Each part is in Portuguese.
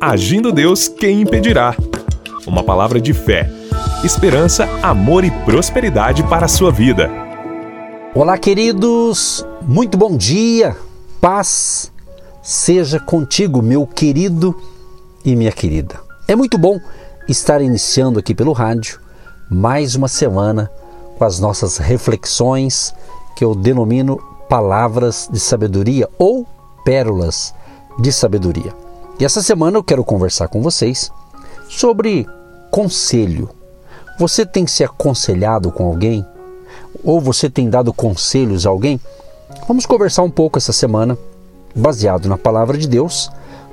Agindo Deus, quem impedirá? Uma palavra de fé, esperança, amor e prosperidade para a sua vida. Olá, queridos, muito bom dia, paz seja contigo, meu querido e minha querida. É muito bom estar iniciando aqui pelo rádio mais uma semana com as nossas reflexões que eu denomino palavras de sabedoria ou pérolas de sabedoria. E essa semana eu quero conversar com vocês sobre conselho. Você tem se aconselhado com alguém? Ou você tem dado conselhos a alguém? Vamos conversar um pouco essa semana, baseado na palavra de Deus,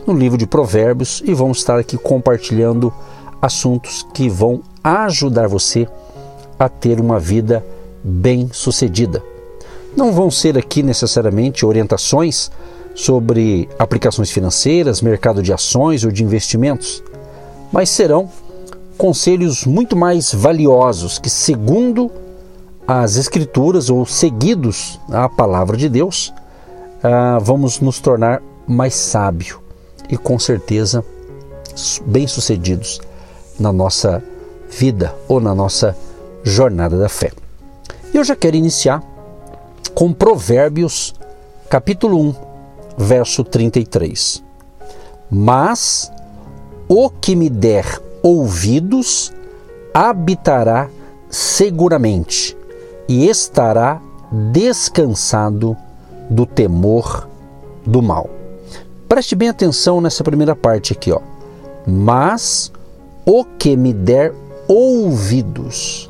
no livro de Provérbios, e vamos estar aqui compartilhando assuntos que vão ajudar você a ter uma vida bem-sucedida. Não vão ser aqui necessariamente orientações sobre aplicações financeiras, mercado de ações ou de investimentos, mas serão conselhos muito mais valiosos que, segundo as Escrituras ou seguidos a palavra de Deus, ah, vamos nos tornar mais sábio e com certeza bem-sucedidos na nossa vida ou na nossa jornada da fé. Eu já quero iniciar com Provérbios, capítulo 1, verso 33. Mas o que me der ouvidos habitará seguramente e estará descansado do temor do mal. Preste bem atenção nessa primeira parte aqui, ó. Mas o que me der ouvidos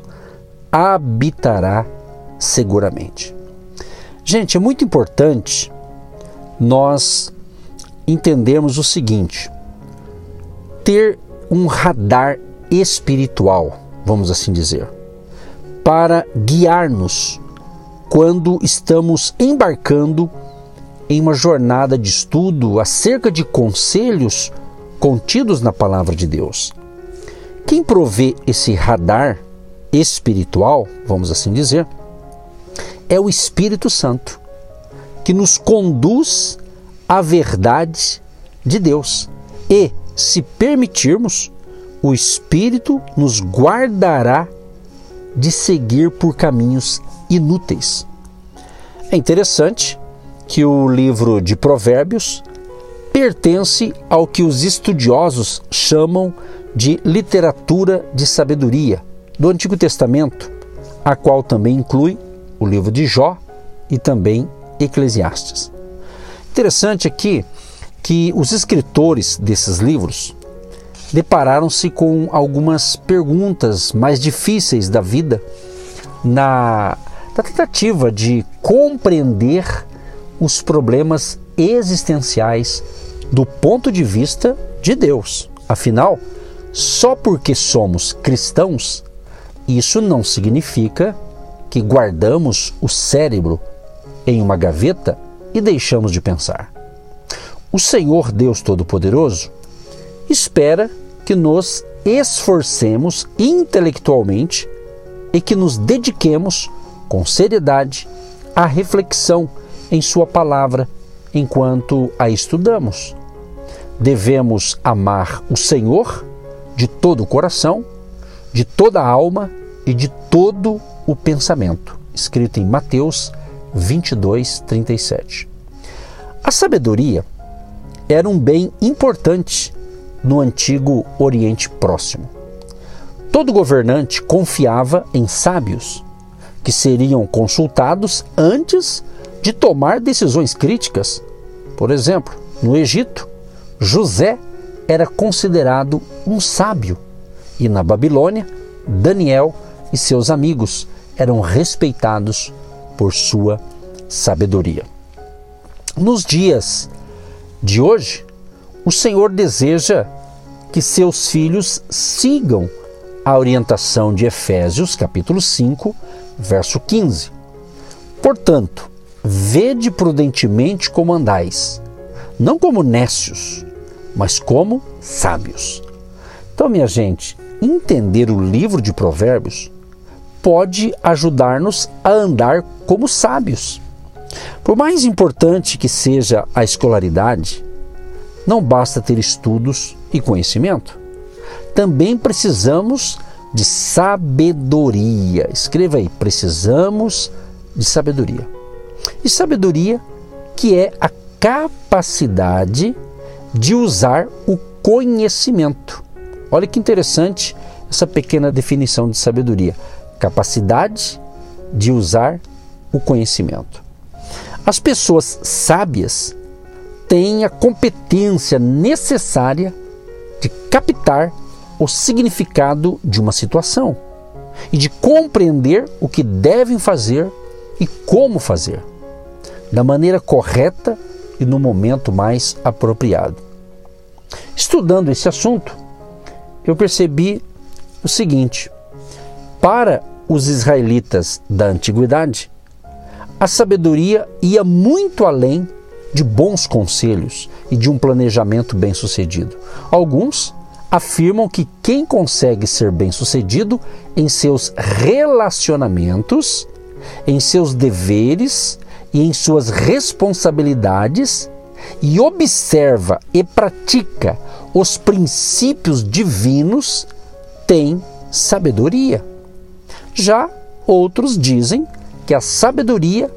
habitará seguramente. Gente, é muito importante nós entendermos o seguinte: ter um radar espiritual, vamos assim dizer, para guiar-nos quando estamos embarcando em uma jornada de estudo acerca de conselhos contidos na palavra de Deus. Quem provê esse radar espiritual, vamos assim dizer, é o Espírito Santo, que nos conduz à verdade de Deus. E, se permitirmos, o Espírito nos guardará de seguir por caminhos inúteis. É interessante que o livro de Provérbios pertence ao que os estudiosos chamam de literatura de sabedoria do Antigo Testamento, a qual também inclui o livro de Jó e também Eclesiastes. Interessante aqui que os escritores desses livros depararam-se com algumas perguntas mais difíceis da vida na, na tentativa de compreender os problemas existenciais do ponto de vista de Deus. Afinal, só porque somos cristãos, isso não significa que guardamos o cérebro em uma gaveta e deixamos de pensar. O Senhor Deus Todo-Poderoso espera que nos esforcemos intelectualmente e que nos dediquemos com seriedade à reflexão em Sua palavra enquanto a estudamos. Devemos amar o Senhor de todo o coração, de toda a alma e de todo o pensamento, escrito em Mateus 22, 37. A sabedoria era um bem importante no antigo Oriente Próximo. Todo governante confiava em sábios, que seriam consultados antes de tomar decisões críticas. Por exemplo, no Egito, José era considerado um sábio, e na Babilônia, Daniel e seus amigos eram respeitados por sua sabedoria. Nos dias de hoje, o Senhor deseja que seus filhos sigam a orientação de Efésios, capítulo 5, verso 15. Portanto, vede prudentemente como andais, não como nécios, mas como sábios. Então, minha gente, entender o livro de Provérbios pode ajudar-nos a andar como sábios. Por mais importante que seja a escolaridade, não basta ter estudos e conhecimento, também precisamos de sabedoria. Escreva aí, precisamos de sabedoria. E sabedoria que é a capacidade de usar o conhecimento. Olha que interessante essa pequena definição de sabedoria: capacidade de usar o conhecimento. As pessoas sábias têm a competência necessária de captar o significado de uma situação e de compreender o que devem fazer e como fazer, da maneira correta e no momento mais apropriado. Estudando esse assunto, eu percebi o seguinte: para os israelitas da antiguidade, a sabedoria ia muito além de bons conselhos e de um planejamento bem-sucedido. Alguns afirmam que quem consegue ser bem-sucedido em seus relacionamentos, em seus deveres e em suas responsabilidades e observa e pratica os princípios divinos tem sabedoria. Já outros dizem que a sabedoria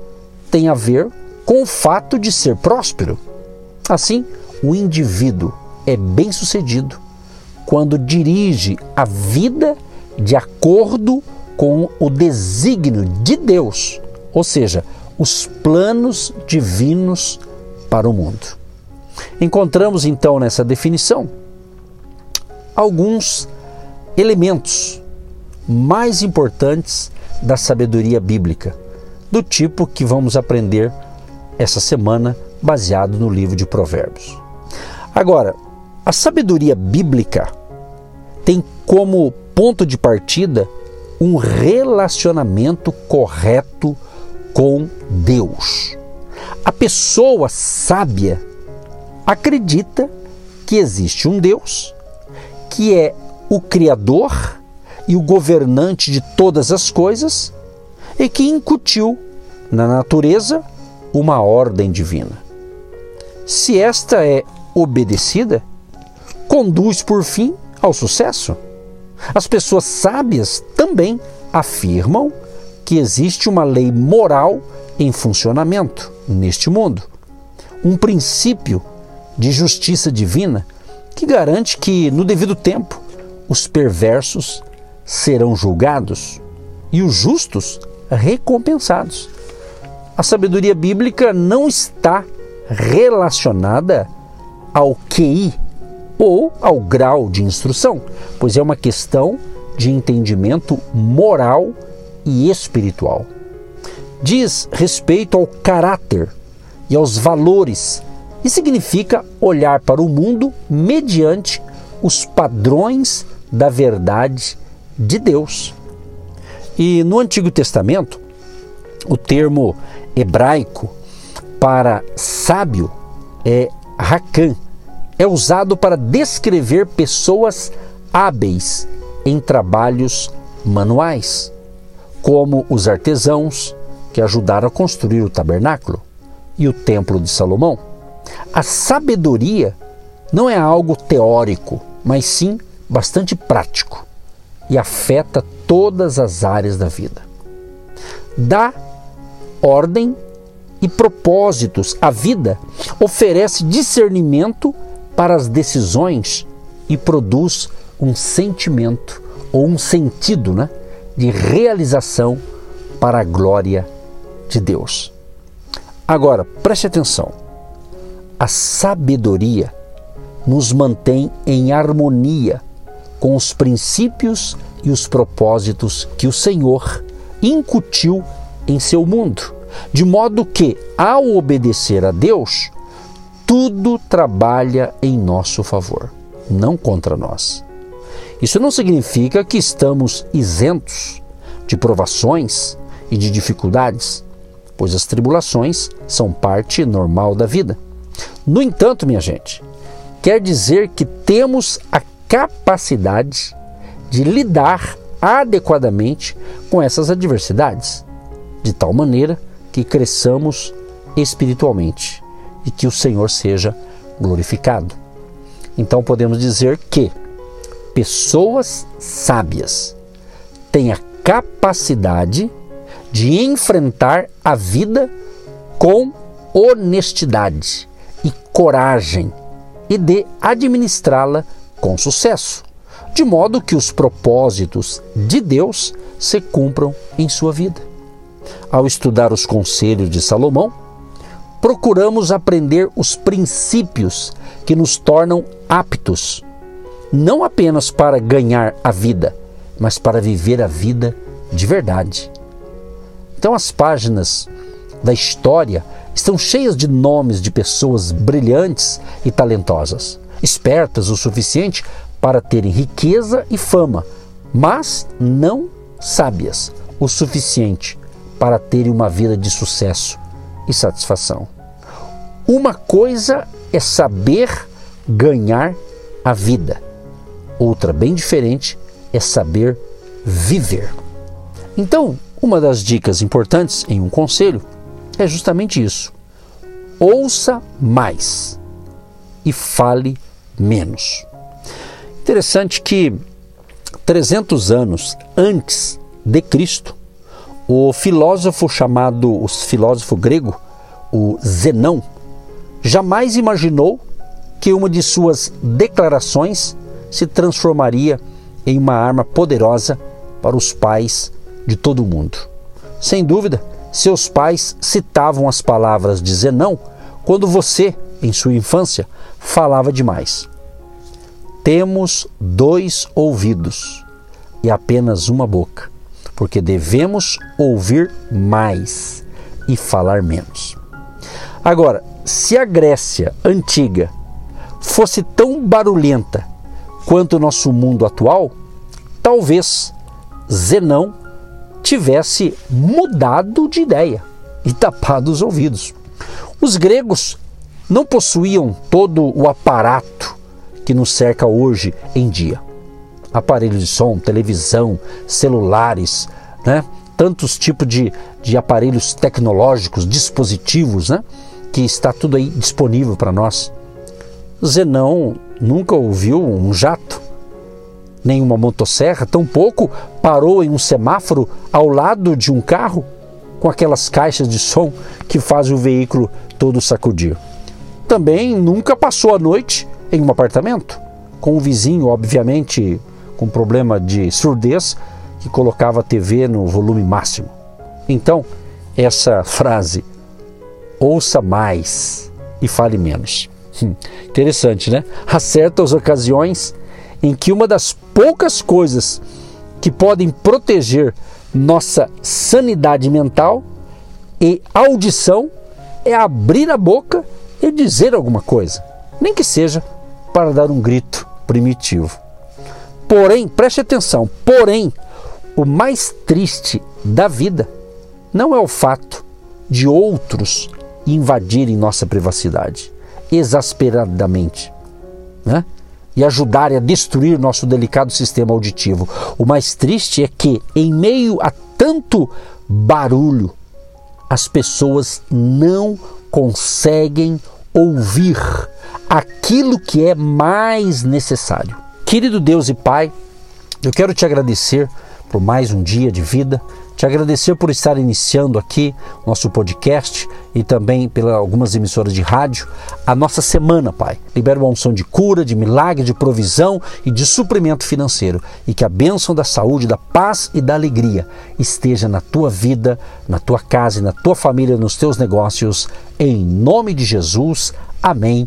tem a ver com o fato de ser próspero. Assim, o indivíduo é bem-sucedido quando dirige a vida de acordo com o desígnio de Deus, ou seja, os planos divinos para o mundo. Encontramos então nessa definição alguns elementos mais importantes da sabedoria bíblica, do tipo que vamos aprender essa semana, baseado no livro de Provérbios. Agora, a sabedoria bíblica tem como ponto de partida um relacionamento correto com Deus. A pessoa sábia acredita que existe um Deus que é o Criador e o governante de todas as coisas e que incutiu na natureza uma ordem divina. Se esta é obedecida, conduz por fim ao sucesso. As pessoas sábias também afirmam que existe uma lei moral em funcionamento neste mundo, um princípio de justiça divina que garante que, no devido tempo, os perversos serão julgados e os justos recompensados. A sabedoria bíblica não está relacionada ao QI ou ao grau de instrução, pois é uma questão de entendimento moral e espiritual. Diz respeito ao caráter e aos valores e significa olhar para o mundo mediante os padrões da verdade de Deus. E no Antigo Testamento, o termo hebraico para sábio é rakan. É usado para descrever pessoas hábeis em trabalhos manuais, como os artesãos que ajudaram a construir o tabernáculo e o templo de Salomão. A sabedoria não é algo teórico, mas sim bastante prático e afeta todas as áreas da vida. Dá ordem e propósitos à vida, oferece discernimento para as decisões e produz um sentimento ou um sentido né, de realização para a glória de Deus. Agora, preste atenção. A sabedoria nos mantém em harmonia com os princípios e os propósitos que o Senhor incutiu em seu mundo, de modo que, ao obedecer a Deus, tudo trabalha em nosso favor, não contra nós. Isso não significa que estamos isentos de provações e de dificuldades, pois as tribulações são parte normal da vida. No entanto, minha gente, quer dizer que temos a capacidade de lidar adequadamente com essas adversidades, de tal maneira que cresçamos espiritualmente e que o Senhor seja glorificado. Então podemos dizer que pessoas sábias têm a capacidade de enfrentar a vida com honestidade e coragem e de administrá-la com sucesso, de modo que os propósitos de Deus se cumpram em sua vida. Ao estudar os conselhos de Salomão, procuramos aprender os princípios que nos tornam aptos, não apenas para ganhar a vida, mas para viver a vida de verdade. Então, as páginas da história estão cheias de nomes de pessoas brilhantes e talentosas, espertas o suficiente para terem riqueza e fama, mas não sábias o suficiente para terem uma vida de sucesso e satisfação. Uma coisa é saber ganhar a vida, outra, bem diferente, é saber viver. Então, uma das dicas importantes em um conselho é justamente isso. Ouça mais e fale menos. Interessante que 300 anos antes de Cristo, o filósofo chamado, o filósofo grego, o Zenão, jamais imaginou que uma de suas declarações se transformaria em uma arma poderosa para os pais de todo o mundo. Sem dúvida, seus pais citavam as palavras de Zenão quando você, em sua infância, falava demais. Temos dois ouvidos e apenas uma boca, porque devemos ouvir mais e falar menos. Agora, se a Grécia antiga fosse tão barulhenta quanto o nosso mundo atual, talvez Zenão tivesse mudado de ideia e tapado os ouvidos. Os gregos não possuíam todo o aparato que nos cerca hoje em dia. Aparelhos de som, televisão, celulares, né? tantos tipos de, de aparelhos tecnológicos, dispositivos, né? que está tudo aí disponível para nós. Zenão nunca ouviu um jato, nenhuma motosserra, tampouco parou em um semáforo ao lado de um carro com aquelas caixas de som que fazem o veículo todo sacudir. Também nunca passou a noite em um apartamento, com um vizinho, obviamente, com problema de surdez, que colocava a TV no volume máximo. Então, essa frase, ouça mais e fale menos. Hum, interessante, né? Há certas ocasiões em que uma das poucas coisas que podem proteger nossa sanidade mental e audição é abrir a boca e dizer alguma coisa, nem que seja para dar um grito primitivo. Porém, preste atenção, porém, o mais triste da vida não é o fato de outros invadirem nossa privacidade exasperadamente né? e ajudarem a destruir nosso delicado sistema auditivo. O mais triste é que, em meio a tanto barulho, as pessoas não conseguem ouvir aquilo que é mais necessário. Querido Deus e Pai, eu quero te agradecer por mais um dia de vida, te agradecer por estar iniciando aqui nosso podcast e também pelas algumas emissoras de rádio a nossa semana, Pai. Libero uma unção de cura, de milagre, de provisão e de suprimento financeiro e que a bênção da saúde, da paz e da alegria esteja na tua vida, na tua casa e na tua família, nos teus negócios, em nome de Jesus. Amém.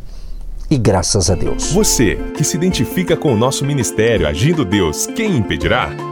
E graças a Deus. Você que se identifica com o nosso ministério Agindo Deus, quem impedirá?